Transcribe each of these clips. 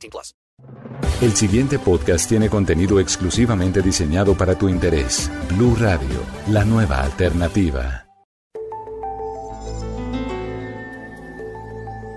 18 plus. El siguiente podcast tiene contenido exclusivamente diseñado para tu interés. Blue Radio, la nueva alternativa.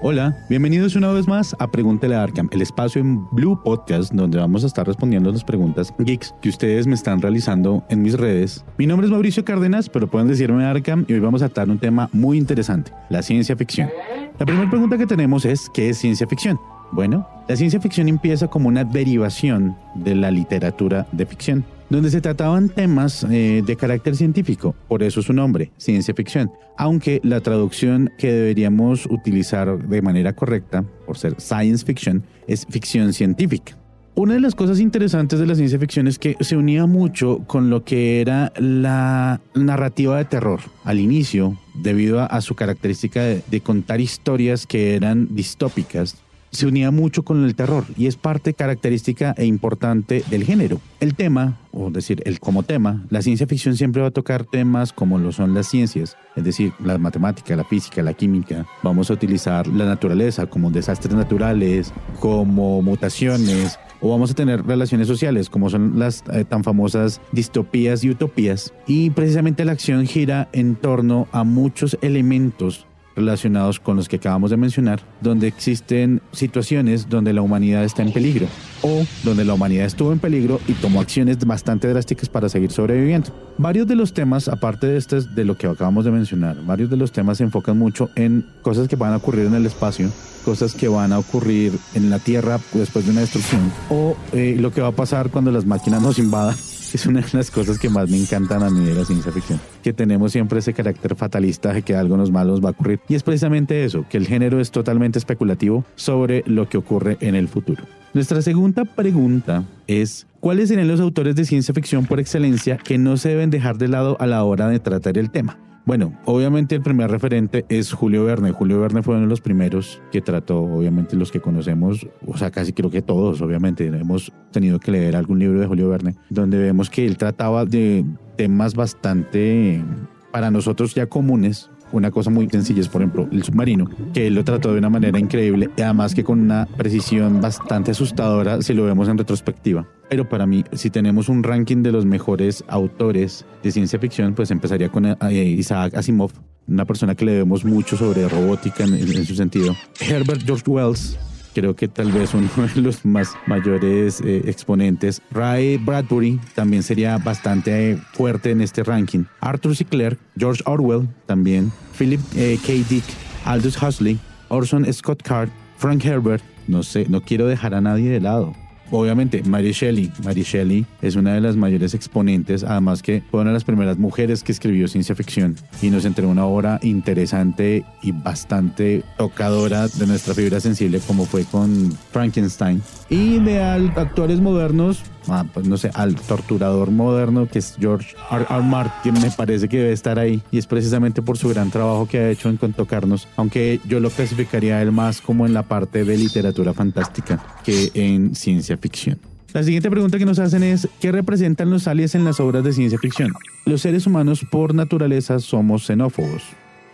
Hola, bienvenidos una vez más a Pregúntele a Arkham, el espacio en Blue Podcast donde vamos a estar respondiendo las preguntas geeks que ustedes me están realizando en mis redes. Mi nombre es Mauricio Cárdenas, pero pueden decirme Arkham y hoy vamos a tratar un tema muy interesante, la ciencia ficción. La primera pregunta que tenemos es, ¿qué es ciencia ficción? Bueno, la ciencia ficción empieza como una derivación de la literatura de ficción donde se trataban temas eh, de carácter científico, por eso su nombre, ciencia ficción, aunque la traducción que deberíamos utilizar de manera correcta, por ser science fiction, es ficción científica. Una de las cosas interesantes de la ciencia ficción es que se unía mucho con lo que era la narrativa de terror al inicio, debido a, su característica de contar historias que eran distópicas se unía mucho con el terror y es parte característica e importante del género. El tema, o decir, el como tema, la ciencia ficción siempre va a tocar temas como lo son las ciencias, es decir, la matemática, la física, la química. Vamos a utilizar la naturaleza como desastres naturales, como mutaciones, o vamos a tener relaciones sociales como son las eh, tan famosas distopías y utopías. Y precisamente la acción gira en torno a muchos elementos relacionados con los que acabamos de mencionar, donde existen situaciones donde la humanidad está en peligro o donde la humanidad estuvo en peligro y tomó acciones bastante drásticas para seguir sobreviviendo. Varios de los temas, aparte de este, de lo que acabamos de mencionar, varios de los temas se enfocan mucho en cosas que van a ocurrir en el espacio, cosas que van a ocurrir en la Tierra después de una destrucción o eh, lo que va a pasar cuando las máquinas nos invadan es una de las cosas que más me encantan a mí de la ciencia ficción, que tenemos siempre ese carácter fatalista de que algo nos malos va a ocurrir. Y es precisamente eso, que el género es totalmente especulativo sobre lo que ocurre en el futuro. Nuestra segunda pregunta es, ¿cuáles serían los autores de ciencia ficción por excelencia que no se deben dejar de lado a la hora de tratar el tema? Bueno, obviamente el primer referente es Julio Verne. Julio Verne fue uno de los primeros que trató, obviamente los que conocemos, o sea, casi creo que todos, obviamente, hemos tenido que leer algún libro de Julio Verne, donde vemos que él trataba de temas bastante, para nosotros ya comunes, una cosa muy sencilla es, por ejemplo, el submarino, que él lo trató de una manera increíble además que con una precisión bastante asustadora si lo vemos en retrospectiva. Pero para mí, si tenemos un ranking de los mejores autores de ciencia ficción, pues empezaría con eh, Isaac Asimov, una persona que le vemos mucho sobre robótica en, su sentido. Herbert George Wells, creo que tal vez uno de los más mayores eh, exponentes. Ray Bradbury también sería bastante fuerte en este ranking. Arthur C. Clarke, George Orwell también, Philip eh, K. Dick, Aldous Huxley, Orson Scott Card, Frank Herbert. No sé, no quiero dejar a nadie de lado obviamente, Mary Shelley. Mary Shelley es una de las mayores exponentes, además que fue una de las primeras mujeres que escribió ciencia ficción y nos entregó una obra interesante y bastante tocadora de nuestra fibra sensible, como fue con Frankenstein. Y de actores modernos, ah, pues no sé, al torturador moderno que es George R. R. Martin, me parece que debe estar ahí y es precisamente por su gran trabajo que ha hecho en tocarnos, aunque yo lo clasificaría él más como en la parte de literatura fantástica que en ciencia ficción. La siguiente pregunta que nos hacen es, ¿qué representan los aliens en las obras de ciencia ficción? Los seres humanos por naturaleza somos xenófobos.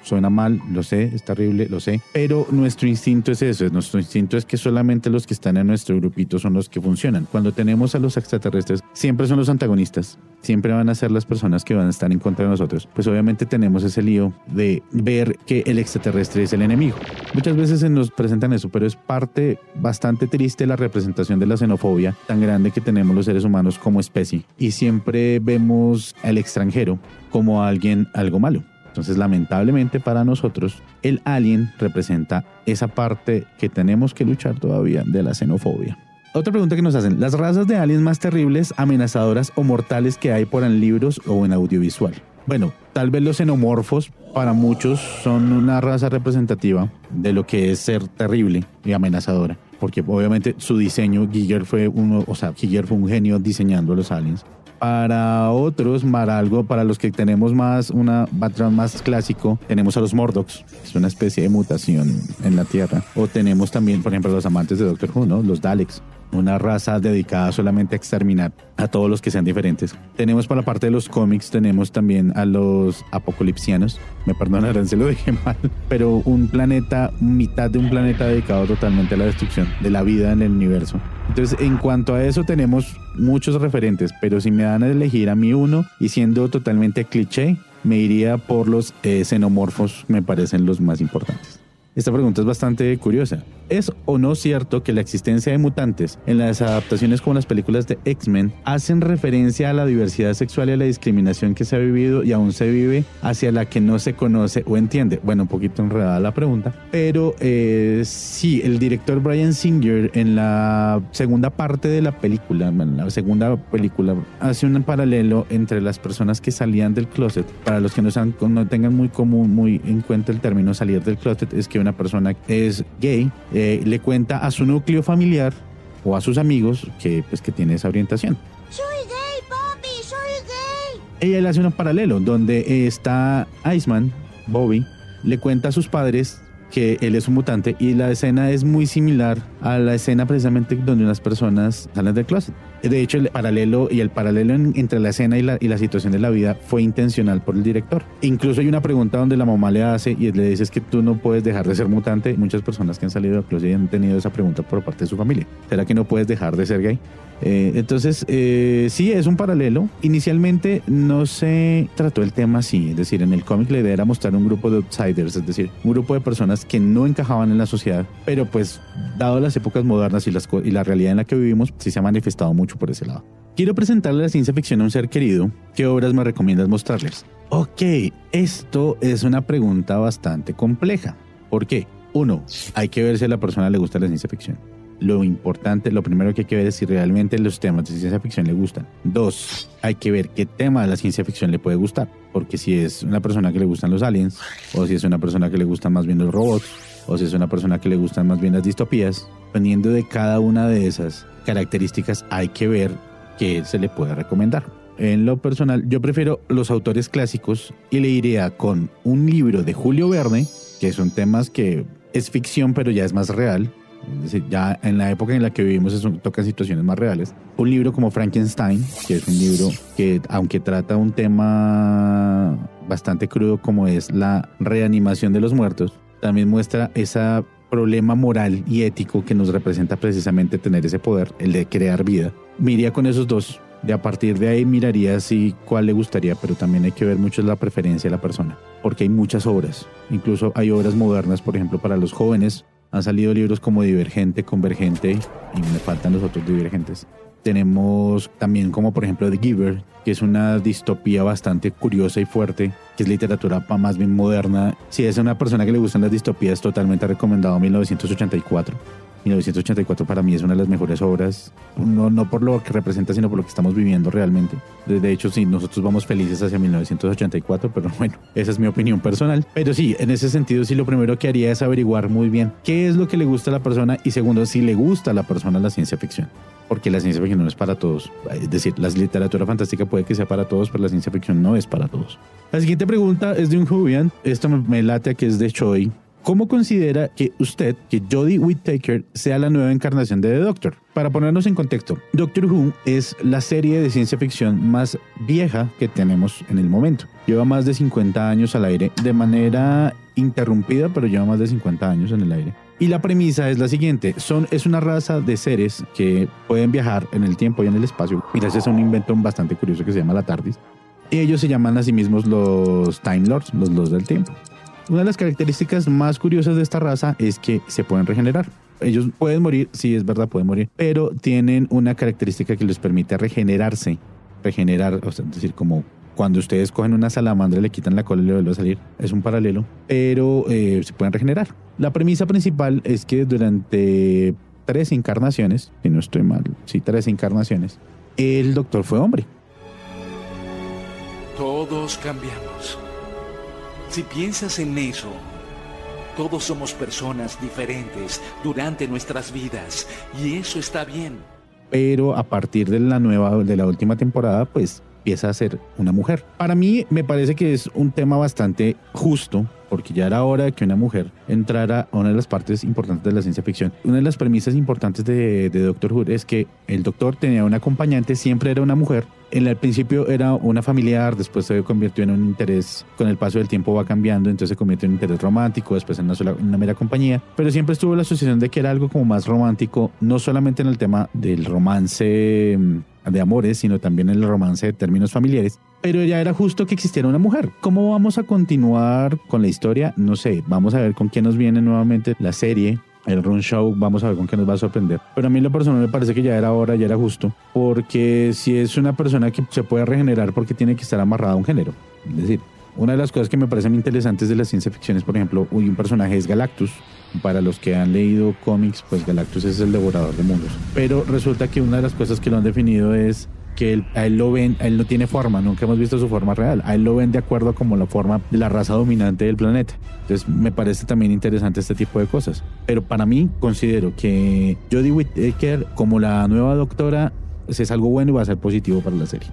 Suena mal, lo sé, es terrible, lo sé, pero nuestro instinto es eso, nuestro instinto es que solamente los que están en nuestro grupito son los que funcionan. Cuando tenemos a los extraterrestres, siempre son los antagonistas, siempre van a ser las personas que van a estar en contra de nosotros. Pues obviamente tenemos ese lío de ver que el extraterrestre es el enemigo. Muchas veces se nos presentan eso, pero es parte bastante triste la representación de la xenofobia tan grande que tenemos los seres humanos como especie. Y siempre vemos al extranjero como alguien algo malo. Entonces, lamentablemente para nosotros, el alien representa esa parte que tenemos que luchar todavía de la xenofobia. Otra pregunta que nos hacen, las razas de aliens más terribles, amenazadoras o mortales que hay por en libros o en audiovisual. Bueno, tal vez los xenomorfos para muchos son una raza representativa de lo que es ser terrible y amenazadora. porque obviamente su diseño, Giger fue uno, o sea, Giger fue un genio diseñando los aliens. Para otros, para algo, para los que tenemos más una background más clásico, tenemos a los Mordocs, es una especie de mutación en la Tierra. O tenemos también, por ejemplo, los amantes de Doctor Who, ¿no? Los Daleks una raza dedicada solamente a exterminar a todos los que sean diferentes. Tenemos para la parte de los cómics, tenemos también a los apocalipsianos, me perdonarán si lo dije mal, pero un planeta, mitad de un planeta dedicado totalmente a la destrucción de la vida en el universo. Entonces, en cuanto a eso, tenemos muchos referentes, pero si me dan a elegir a mí uno y siendo totalmente cliché, me iría por los eh, xenomorfos, me parecen los más importantes. Esta pregunta es bastante curiosa. ¿Es o no cierto que la existencia de mutantes en las adaptaciones como las películas de X-Men hacen referencia a la diversidad sexual y a la discriminación que se ha vivido y aún se vive hacia la que no se conoce o entiende? Bueno, un poquito enredada la pregunta, pero eh, sí, el director Brian Singer en la segunda parte de la película, en la segunda película, hace un paralelo entre las personas que salían del closet. Para los que no, sean, no tengan muy común, muy en cuenta el término salir del closet, es que una persona es gay, eh, le cuenta a su núcleo familiar o a sus amigos que, pues, que tiene esa orientación. Soy gay, Bobby, soy gay. Ella le hace un paralelo donde está Iceman, Bobby, le cuenta a sus padres que él es un mutante y la escena es muy similar a la escena precisamente donde unas personas salen del closet. De hecho, el paralelo y el paralelo entre la escena y la, y la situación de la vida fue intencional por el director. Incluso hay una pregunta donde la mamá le hace y le dice es que tú no puedes dejar de ser mutante. Muchas personas que han salido del closet han tenido esa pregunta por parte de su familia. ¿Será que no puedes dejar de ser gay? Eh, entonces, eh, sí, es un paralelo. Inicialmente no se trató el tema así, es decir, en el cómic la idea era mostrar un grupo de outsiders, es decir, un grupo de personas que no encajaban en la sociedad, pero pues, dado las épocas modernas y, las, y la realidad en la que vivimos, sí se ha manifestado mucho por ese lado. Quiero presentarle la ciencia ficción a un ser querido. ¿Qué obras me recomiendas mostrarles? Ok, esto es una pregunta bastante compleja. ¿Por qué? Uno, hay que ver si a la persona le gusta la ciencia ficción. Lo importante, lo primero que hay que ver es si realmente los temas de ciencia ficción le gustan. Dos, hay que ver qué tema de la ciencia ficción le puede gustar. Porque si es una persona que le gustan los aliens, o si es una persona que le gustan más bien los robots, o si es una persona que le gustan más bien las distopías, dependiendo de cada una de esas características, hay que ver qué se le puede recomendar. En lo personal, yo prefiero los autores clásicos y le iría con un libro de Julio Verne, que son temas que es ficción, pero ya es más real. Ya en la época en la que vivimos eso toca situaciones más reales. Un libro como Frankenstein, que es un libro que, aunque trata un tema bastante crudo como es la reanimación de los muertos, también muestra ese problema moral y ético que nos representa precisamente tener ese poder, el de crear vida. Miría con esos dos. De a partir de ahí miraría si cuál le gustaría, pero también hay que ver mucho la preferencia de la persona, porque hay muchas obras. Incluso hay obras modernas, por ejemplo, para los jóvenes. Han salido libros como Divergente, Convergente, y me faltan los otros divergentes. Tenemos también como por ejemplo The Giver, que es una distopía bastante curiosa y fuerte, que es literatura más bien moderna. Si es una persona que le gustan las distopías, totalmente recomendado 1984. 1984 para mí es una de las mejores obras, no, no por lo que representa, sino por lo que estamos viviendo realmente. De hecho, sí, nosotros vamos felices hacia 1984, pero bueno, esa es mi opinión personal. Pero sí, en ese sentido, sí, lo primero que haría es averiguar muy bien qué es lo que le gusta a la persona y segundo, si le gusta a la persona la ciencia ficción. Porque la ciencia ficción no es para todos. Es decir, la literatura fantástica puede que sea para todos, pero la ciencia ficción no es para todos. La siguiente pregunta es de un Jubian. Esto me late a que es de Choi. ¿Cómo considera que usted, que Jodie Whittaker, sea la nueva encarnación de The Doctor? Para ponernos en contexto, Doctor Who es la serie de ciencia ficción más vieja que tenemos en el momento. Lleva más de 50 años al aire de manera interrumpida, pero lleva más de 50 años en el aire. Y la premisa es la siguiente, son, es una raza de seres que pueden viajar en el tiempo y en el espacio, gracias a un invento bastante curioso que se llama la TARDIS. Y ellos se llaman a sí mismos los Time Lords, los Lords del Tiempo. Una de las características más curiosas de esta raza es que se pueden regenerar. Ellos pueden morir, sí es verdad, pueden morir, pero tienen una característica que les permite regenerarse. Regenerar, o sea, es decir, como cuando ustedes cogen una salamandra, le quitan la cola y le vuelve a salir. Es un paralelo, pero eh, se pueden regenerar. La premisa principal es que durante tres encarnaciones, si no estoy mal, sí, tres encarnaciones, el doctor fue hombre. Todos cambiamos. Si piensas en eso, Todos somos personas diferentes durante nuestras vidas y eso está bien. Pero a partir de la nueva, de la última temporada, pues empieza a ser una mujer. Para mí me parece que es un tema bastante justo porque ya era hora de que una mujer entrara a una de las partes importantes de la ciencia ficción. Una de las premisas importantes de, Doctor Who es que el doctor tenía un acompañante, siempre era una mujer. En el principio era una familiar, después se convirtió en un interés, con el paso del tiempo va cambiando, entonces se convierte en un interés romántico, después en una, sola, una mera compañía, pero siempre estuvo la asociación de que era algo como más romántico, no solamente en el tema del romance mm, de amores, sino también el romance de términos familiares. Pero ya era justo que existiera una mujer. ¿Cómo vamos a continuar con la historia? No sé, vamos a ver con quién nos viene nuevamente la serie. El Run Show, vamos a ver con qué nos va a sorprender. Pero a mí lo personal me parece que ya era hora, ya era justo. Porque si es una persona que se puede regenerar porque tiene que estar amarrada a un género. Es decir, una de las cosas que me parecen interesantes de la ciencia ficción es, por ejemplo, un personaje es Galactus. Para los que han leído cómics, pues Galactus es el devorador de mundos. Pero resulta que una de las cosas que lo han definido es que él, a él lo ven, él no tiene forma, nunca hemos visto su forma real, a él lo ven de acuerdo como la forma de la raza dominante del planeta. Entonces me parece también interesante este tipo de cosas. Pero para mí considero que Jodie Whittaker como la nueva doctora es algo bueno y va a ser positivo para la serie.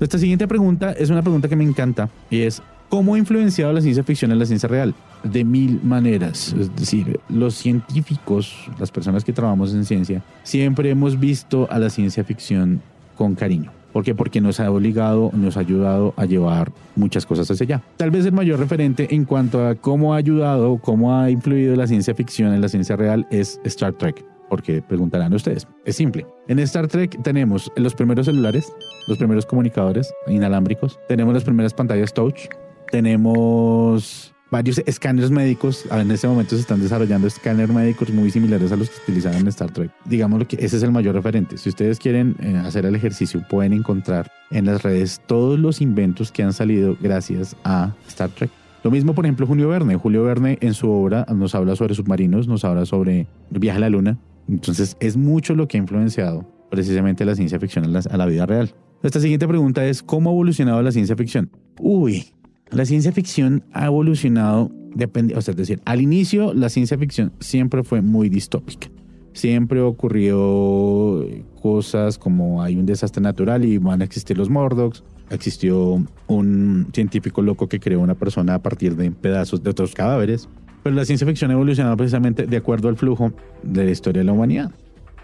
Esta siguiente pregunta es una pregunta que me encanta y es ¿cómo ha influenciado la ciencia ficción en la ciencia real? De mil maneras. Es decir, los científicos, las personas que trabajamos en ciencia, siempre hemos visto a la ciencia ficción con cariño. ¿Por qué? Porque nos ha obligado, nos ha ayudado a llevar muchas cosas hacia allá. Tal vez el mayor referente en cuanto a cómo ha ayudado, cómo ha influido la ciencia ficción en la ciencia real es Star Trek. Porque preguntarán ustedes. Es simple. En Star Trek tenemos los primeros celulares, los primeros comunicadores inalámbricos, tenemos las primeras pantallas touch, tenemos varios escáneres médicos. En este momento se están desarrollando escáneres médicos muy similares a los que utilizaban en Star Trek. Digamos que ese es el mayor referente. Si ustedes quieren eh, hacer el ejercicio, pueden encontrar en las redes todos los inventos que han salido gracias a Star Trek. Lo mismo, por ejemplo, Julio Verne. Julio Verne en su obra nos habla sobre submarinos, nos habla sobre el viaje a la luna. Entonces es mucho lo que ha influenciado precisamente la ciencia ficción a la, a la vida real. Esta siguiente pregunta es, ¿cómo ha evolucionado la ciencia ficción? Uy, la ciencia ficción ha evolucionado, depende, o sea, es decir, al inicio la ciencia ficción siempre fue muy distópica. Siempre ocurrió cosas como hay un desastre natural y van a existir los Mordocs. Existió un científico loco que creó una persona a partir de pedazos de otros cadáveres. Pero la ciencia ficción ha evolucionado precisamente de acuerdo al flujo de la historia de la humanidad.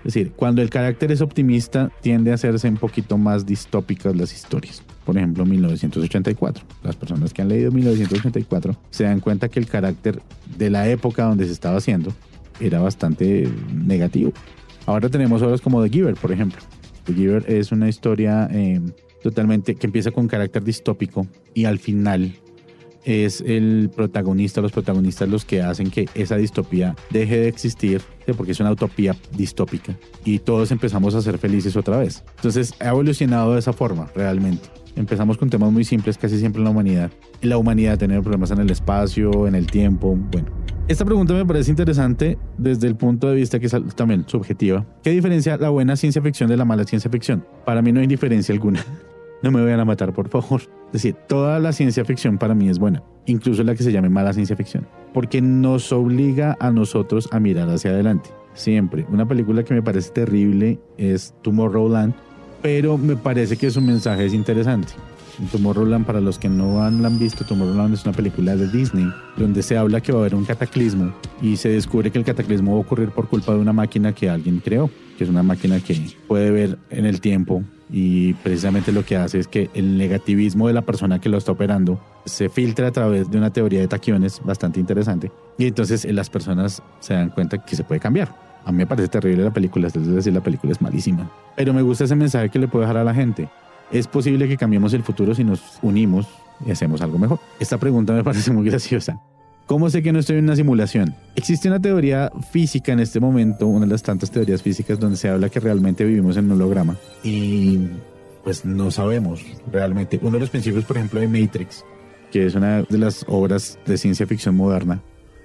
Es decir, cuando el carácter es optimista, tiende a hacerse un poquito más distópicas las historias. Por ejemplo, 1984. Las personas que han leído 1984 se dan cuenta que el carácter de la época donde se estaba haciendo era bastante negativo. Ahora tenemos obras como The Giver, por ejemplo. The Giver es una historia eh, totalmente que empieza con carácter distópico y al final es el protagonista, los protagonistas los que hacen que esa distopía deje de existir, porque es una utopía distópica, y todos empezamos a ser felices otra vez. Entonces ha evolucionado de esa forma, realmente. Empezamos con temas muy simples casi siempre en la humanidad. La humanidad tener problemas en el espacio, en el tiempo, bueno. Esta pregunta me parece interesante desde el punto de vista que es también subjetiva. ¿Qué diferencia la buena ciencia ficción de la mala ciencia ficción? Para mí no hay diferencia alguna. No me vayan a matar, por favor. Es decir, toda la ciencia ficción para mí es buena, incluso la que se llame mala ciencia ficción, porque nos obliga a nosotros a mirar hacia adelante. Siempre. Una película que me parece terrible es Tomorrowland, pero me parece que su mensaje es interesante. Tomorrowland, para los que no han, visto, Tomorrowland es una película de Disney donde se habla que va a haber un cataclismo y se descubre que el cataclismo va a ocurrir por culpa de una máquina que alguien creó, que es una máquina que puede ver en el tiempo y precisamente lo que hace es que el negativismo de la persona que lo está operando se filtra a través de una teoría de taquiones bastante interesante y entonces eh, las personas se dan cuenta que se puede cambiar. A mí me parece terrible la película, es decir, la película es malísima, pero me gusta ese mensaje que le puedo dejar a la gente. Es posible que cambiemos el futuro si nos unimos y hacemos algo mejor. Esta pregunta me parece muy graciosa. ¿Cómo sé que no estoy en una simulación? Existe una teoría física en este momento, una de las tantas teorías físicas donde se habla que realmente vivimos en un holograma. Y pues no sabemos realmente. Uno de los principios, por ejemplo, de Matrix, que es una de las obras de ciencia ficción moderna,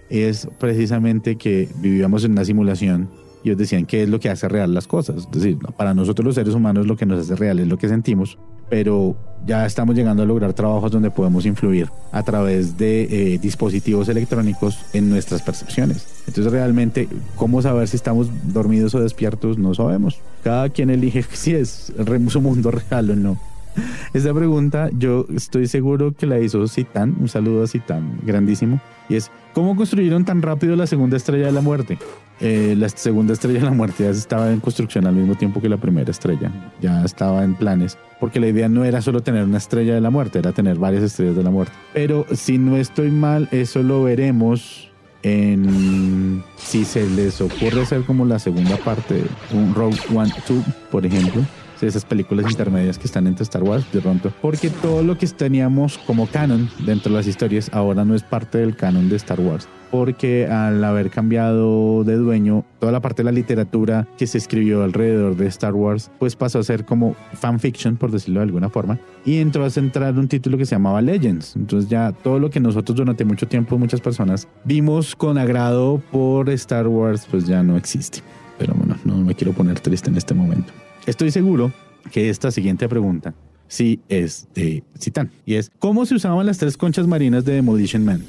es precisamente que vivíamos en una simulación y os decían qué es lo que hace real las cosas. Es decir, para nosotros los seres humanos lo que nos hace real es lo que sentimos, pero ya estamos llegando a lograr trabajos donde podemos influir a través de eh, dispositivos electrónicos en nuestras percepciones. Entonces realmente, ¿cómo saber si estamos dormidos o despiertos? No sabemos. Cada quien elige si es su mundo real o no. Esta pregunta yo estoy seguro que la hizo Citán, un saludo a Citán, grandísimo, y es, ¿cómo construyeron tan rápido la segunda estrella de la muerte? Eh, la segunda estrella de la muerte ya estaba en construcción al mismo tiempo que la primera estrella, ya estaba en planes, porque la idea no era solo tener una estrella de la muerte, era tener varias estrellas de la muerte. Pero si no estoy mal, eso lo veremos en si se les ocurre hacer como la segunda parte, un Rogue One 2, por ejemplo esas películas intermedias que están entre Star Wars de pronto, porque todo lo que teníamos como canon dentro de las historias ahora no es parte del canon de Star Wars porque al haber cambiado de dueño, toda la parte de la literatura que se escribió alrededor de Star Wars, pues pasó a ser como fanfiction, por decirlo de alguna forma, y entró a centrar un título que se llamaba Legends. Entonces ya todo lo que nosotros durante mucho tiempo, muchas personas, vimos con agrado por Star Wars, pues ya no existe. Pero bueno, no me quiero poner triste en este momento. Estoy seguro que esta siguiente pregunta sí es de Citán. Y es, ¿cómo se usaban las tres conchas marinas de Demolition Man?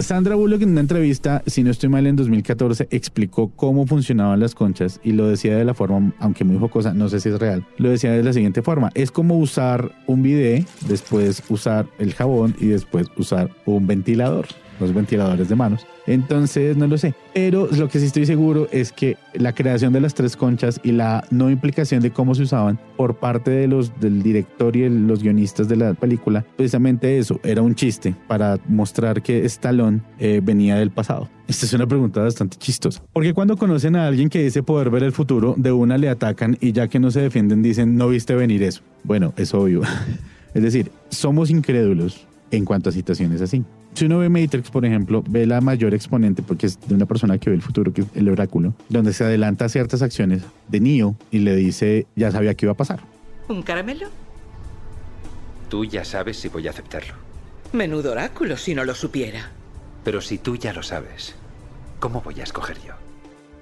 Sandra Bullock en una entrevista, si no estoy mal, en 2014, explicó cómo funcionaban las conchas y lo decía de la forma, aunque muy jocosa, no sé si es real, lo decía de la siguiente forma. Es como usar un bidet, después usar el jabón y después usar un ventilador los ventiladores de manos. Entonces, no lo sé. Pero lo que sí estoy seguro es que la creación de las tres conchas y la no implicación de cómo se usaban por parte de los, del director y los guionistas de la película, precisamente eso, era un chiste para mostrar que Stallone eh, venía del pasado. Esta es una pregunta bastante chistosa. Porque cuando conocen a alguien que dice poder ver el futuro, de una le atacan y ya que no se defienden dicen, no viste venir eso. Bueno, es obvio. es decir, somos incrédulos en cuanto a situaciones así. Si uno ve Matrix, por ejemplo, ve la mayor exponente, porque es de una persona que ve el futuro, que es el oráculo, donde se adelanta ciertas acciones de Neo y le dice, ya sabía que iba a pasar. ¿Un caramelo? Tú ya sabes si voy a aceptarlo. Menudo oráculo si no lo supiera. Pero si tú ya lo sabes, ¿cómo voy a escoger yo?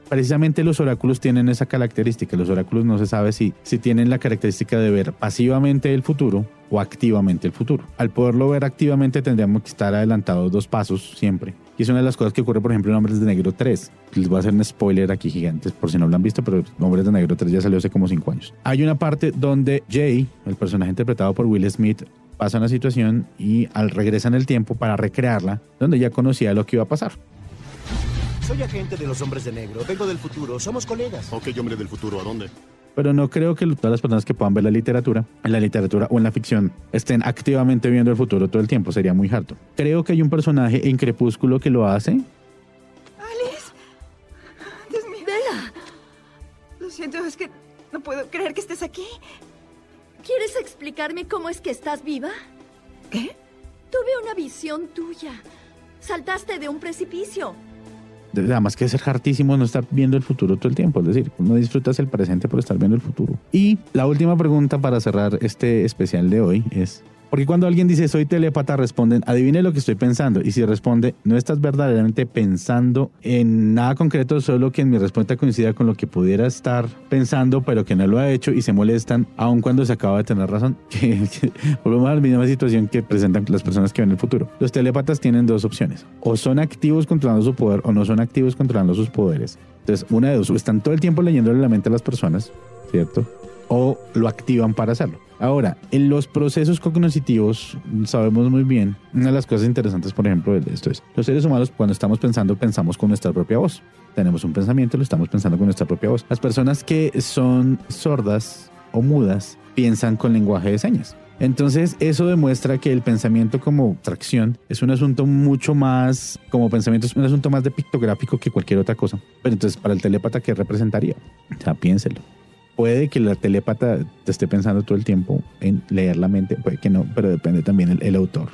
Precisamente los oráculos tienen esa característica. Los oráculos no se sabe si, si tienen la característica de ver pasivamente el futuro o activamente el futuro. Al poderlo ver activamente tendríamos que estar adelantados dos pasos siempre. Y es una de las cosas que ocurre, por ejemplo, en Hombres de Negro 3. Les voy a hacer un spoiler aquí gigantes por si no lo han visto, pero Hombres de Negro 3 ya salió hace como 5 años. Hay una parte donde Jay, el personaje interpretado por Will Smith, pasa una situación y al regresa en el tiempo para recrearla, donde ya conocía lo que iba a pasar. Soy agente de los hombres de negro. Vengo del futuro. Somos colegas. Ok, hombre del futuro. ¿A dónde? Pero no creo que todas las personas que puedan ver la literatura, en la literatura o en la ficción, estén activamente viendo el futuro todo el tiempo. Sería muy harto. Creo que hay un personaje en Crepúsculo que lo hace. Alice. Dios mío. Bella. Lo siento, es que no puedo creer que estés aquí. ¿Quieres explicarme cómo es que estás viva? ¿Qué? Tuve una visión tuya. Saltaste de un precipicio además que ser hartísimo no estar viendo el futuro todo el tiempo, es decir, no disfrutas el presente por estar viendo el futuro. Y la última pregunta para cerrar este especial de hoy es, porque cuando alguien dice soy telepata, responden, adivine lo que estoy pensando. Y si responde, no estás verdaderamente pensando en nada concreto, solo que en mi respuesta coincida con lo que pudiera estar pensando, pero que no lo ha hecho y se molestan, aun cuando se acaba de tener razón. Volvemos a la misma situación que presentan las personas que ven el futuro. Los telepatas tienen dos opciones. O son activos controlando su poder o no son activos controlando sus poderes. Entonces, una de dos, están todo el tiempo leyéndole la mente a las personas, ¿cierto? O lo activan para hacerlo. Ahora, en los procesos cognitivos sabemos muy bien, una de las cosas interesantes, por ejemplo, de esto es, los seres humanos cuando estamos pensando, pensamos con nuestra propia voz. Tenemos un pensamiento, lo estamos pensando con nuestra propia voz. Las personas que son sordas o mudas piensan con lenguaje de señas. Entonces, eso demuestra que el pensamiento como tracción es un asunto mucho más, como pensamiento es un asunto más de pictográfico que cualquier otra cosa. Pero entonces, para el telépata, ¿qué representaría? O sea, piénselo puede que la telépata te esté pensando todo el tiempo en leer la mente, puede que no, pero depende también el, el autor.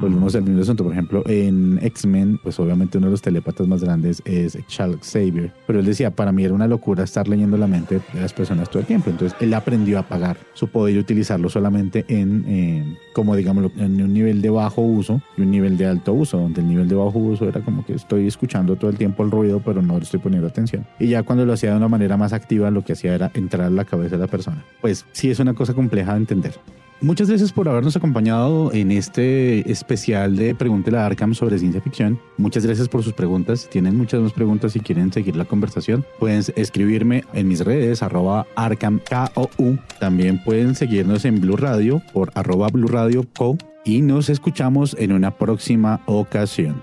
Volvemos al mismo asunto. Por ejemplo, en X-Men, pues obviamente uno de los telépatas más grandes es Charles Xavier. Pero él decía, para mí era una locura estar leyendo la mente de las personas todo el tiempo. Entonces él aprendió a pagar su poder y utilizarlo solamente en, como digamos, en un nivel de bajo uso y un nivel de alto uso, donde el nivel de bajo uso era como que estoy escuchando todo el tiempo el ruido, pero no le estoy poniendo atención. Y ya cuando lo hacía de una manera más activa, lo que hacía era entrar la cabeza de la persona. Pues sí es una cosa compleja de entender. Muchas gracias por habernos acompañado en este especial de Pregúntele a Arkham sobre ciencia ficción. Muchas gracias por sus preguntas. Si tienen muchas más preguntas y quieren seguir la conversación, pueden escribirme en mis redes, arroba Arkham KOU. También pueden seguirnos en Blue Radio por arroba Blue Radio Co. Y nos escuchamos en una próxima ocasión.